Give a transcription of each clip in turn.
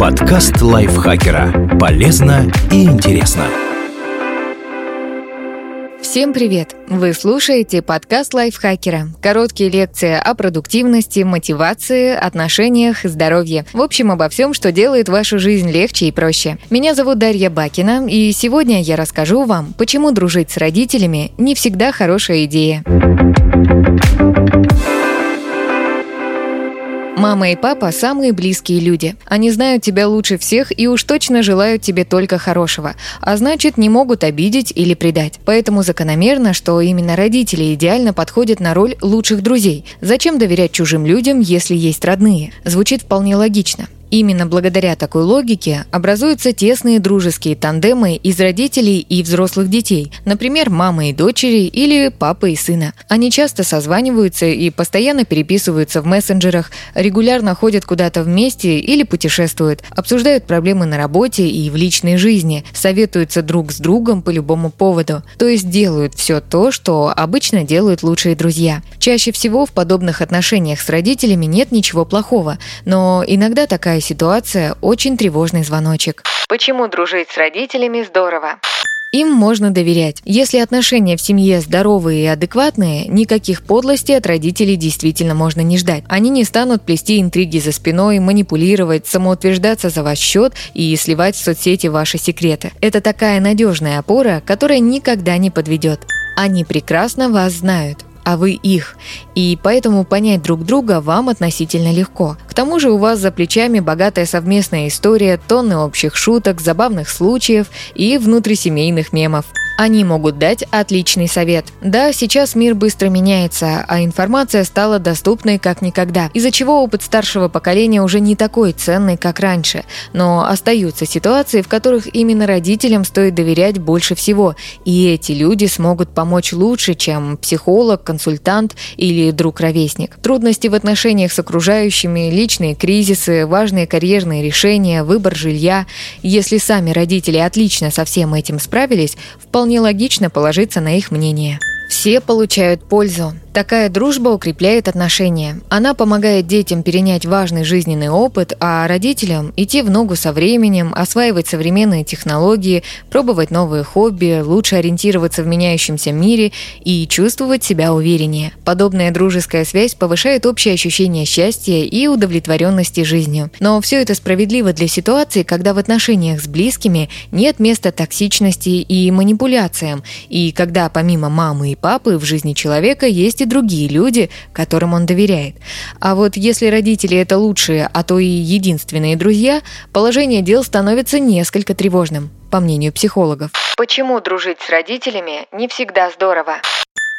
Подкаст лайфхакера. Полезно и интересно. Всем привет! Вы слушаете подкаст лайфхакера. Короткие лекции о продуктивности, мотивации, отношениях, здоровье. В общем, обо всем, что делает вашу жизнь легче и проще. Меня зовут Дарья Бакина, и сегодня я расскажу вам, почему дружить с родителями не всегда хорошая идея. Мама и папа – самые близкие люди. Они знают тебя лучше всех и уж точно желают тебе только хорошего, а значит не могут обидеть или предать. Поэтому закономерно, что именно родители идеально подходят на роль лучших друзей. Зачем доверять чужим людям, если есть родные? Звучит вполне логично. Именно благодаря такой логике образуются тесные дружеские тандемы из родителей и взрослых детей, например, мамы и дочери или папы и сына. Они часто созваниваются и постоянно переписываются в мессенджерах, регулярно ходят куда-то вместе или путешествуют, обсуждают проблемы на работе и в личной жизни, советуются друг с другом по любому поводу, то есть делают все то, что обычно делают лучшие друзья. Чаще всего в подобных отношениях с родителями нет ничего плохого, но иногда такая Такая ситуация – очень тревожный звоночек. Почему дружить с родителями здорово? Им можно доверять. Если отношения в семье здоровые и адекватные, никаких подлостей от родителей действительно можно не ждать. Они не станут плести интриги за спиной, манипулировать, самоутверждаться за ваш счет и сливать в соцсети ваши секреты. Это такая надежная опора, которая никогда не подведет. Они прекрасно вас знают а вы их. И поэтому понять друг друга вам относительно легко. К тому же у вас за плечами богатая совместная история, тонны общих шуток, забавных случаев и внутрисемейных мемов. Они могут дать отличный совет. Да, сейчас мир быстро меняется, а информация стала доступной как никогда, из-за чего опыт старшего поколения уже не такой ценный, как раньше. Но остаются ситуации, в которых именно родителям стоит доверять больше всего, и эти люди смогут помочь лучше, чем психолог, консультант или друг-ровесник. Трудности в отношениях с окружающими, личные кризисы, важные карьерные решения, выбор жилья. Если сами родители отлично со всем этим справились, вполне вполне логично положиться на их мнение. Все получают пользу. Такая дружба укрепляет отношения. Она помогает детям перенять важный жизненный опыт, а родителям идти в ногу со временем, осваивать современные технологии, пробовать новые хобби, лучше ориентироваться в меняющемся мире и чувствовать себя увереннее. Подобная дружеская связь повышает общее ощущение счастья и удовлетворенности жизнью. Но все это справедливо для ситуации, когда в отношениях с близкими нет места токсичности и манипуляциям, и когда помимо мамы и папы в жизни человека есть и другие люди, которым он доверяет. А вот если родители это лучшие, а то и единственные друзья, положение дел становится несколько тревожным, по мнению психологов. Почему дружить с родителями не всегда здорово?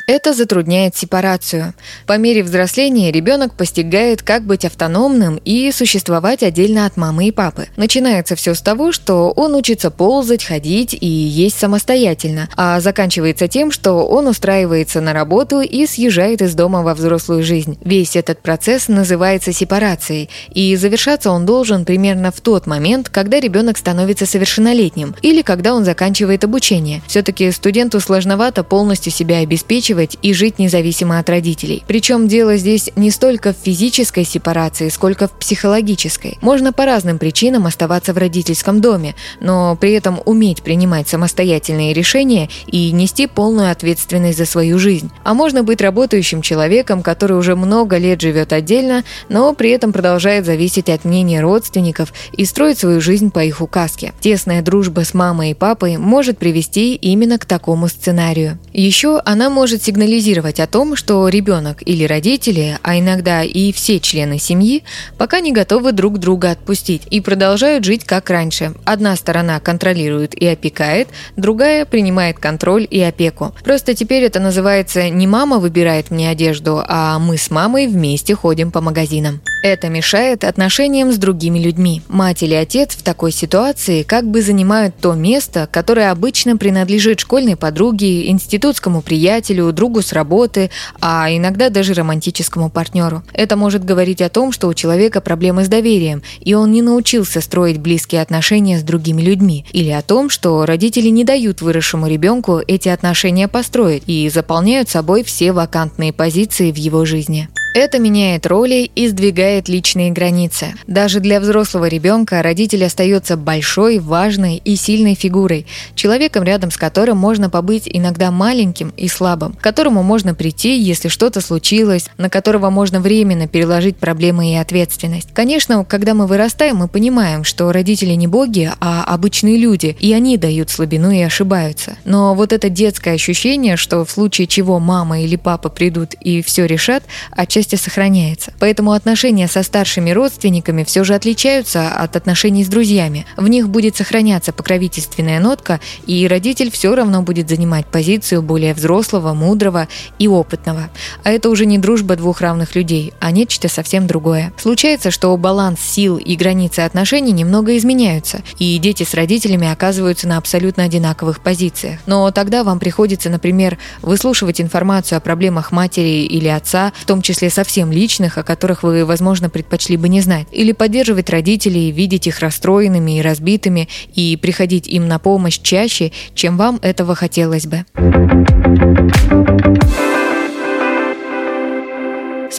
Это затрудняет сепарацию. По мере взросления ребенок постигает, как быть автономным и существовать отдельно от мамы и папы. Начинается все с того, что он учится ползать, ходить и есть самостоятельно, а заканчивается тем, что он устраивается на работу и съезжает из дома во взрослую жизнь. Весь этот процесс называется сепарацией, и завершаться он должен примерно в тот момент, когда ребенок становится совершеннолетним или когда он заканчивает обучение. Все-таки студенту сложновато полностью себя обеспечивать выращивать и жить независимо от родителей. Причем дело здесь не столько в физической сепарации, сколько в психологической. Можно по разным причинам оставаться в родительском доме, но при этом уметь принимать самостоятельные решения и нести полную ответственность за свою жизнь. А можно быть работающим человеком, который уже много лет живет отдельно, но при этом продолжает зависеть от мнения родственников и строить свою жизнь по их указке. Тесная дружба с мамой и папой может привести именно к такому сценарию. Еще она может сигнализировать о том, что ребенок или родители, а иногда и все члены семьи, пока не готовы друг друга отпустить и продолжают жить как раньше. Одна сторона контролирует и опекает, другая принимает контроль и опеку. Просто теперь это называется не мама выбирает мне одежду, а мы с мамой вместе ходим по магазинам. Это мешает отношениям с другими людьми. Мать или отец в такой ситуации как бы занимают то место, которое обычно принадлежит школьной подруге, институтскому приятелю, другу с работы, а иногда даже романтическому партнеру. Это может говорить о том, что у человека проблемы с доверием, и он не научился строить близкие отношения с другими людьми, или о том, что родители не дают выросшему ребенку эти отношения построить и заполняют собой все вакантные позиции в его жизни. Это меняет роли и сдвигает личные границы. Даже для взрослого ребенка родитель остается большой, важной и сильной фигурой, человеком, рядом с которым можно побыть иногда маленьким и слабым, к которому можно прийти, если что-то случилось, на которого можно временно переложить проблемы и ответственность. Конечно, когда мы вырастаем, мы понимаем, что родители не боги, а обычные люди, и они дают слабину и ошибаются. Но вот это детское ощущение, что в случае чего мама или папа придут и все решат, отчасти отчасти сохраняется. Поэтому отношения со старшими родственниками все же отличаются от отношений с друзьями. В них будет сохраняться покровительственная нотка, и родитель все равно будет занимать позицию более взрослого, мудрого и опытного. А это уже не дружба двух равных людей, а нечто совсем другое. Случается, что баланс сил и границы отношений немного изменяются, и дети с родителями оказываются на абсолютно одинаковых позициях. Но тогда вам приходится, например, выслушивать информацию о проблемах матери или отца, в том числе совсем личных, о которых вы, возможно, предпочли бы не знать. Или поддерживать родителей, видеть их расстроенными и разбитыми, и приходить им на помощь чаще, чем вам этого хотелось бы.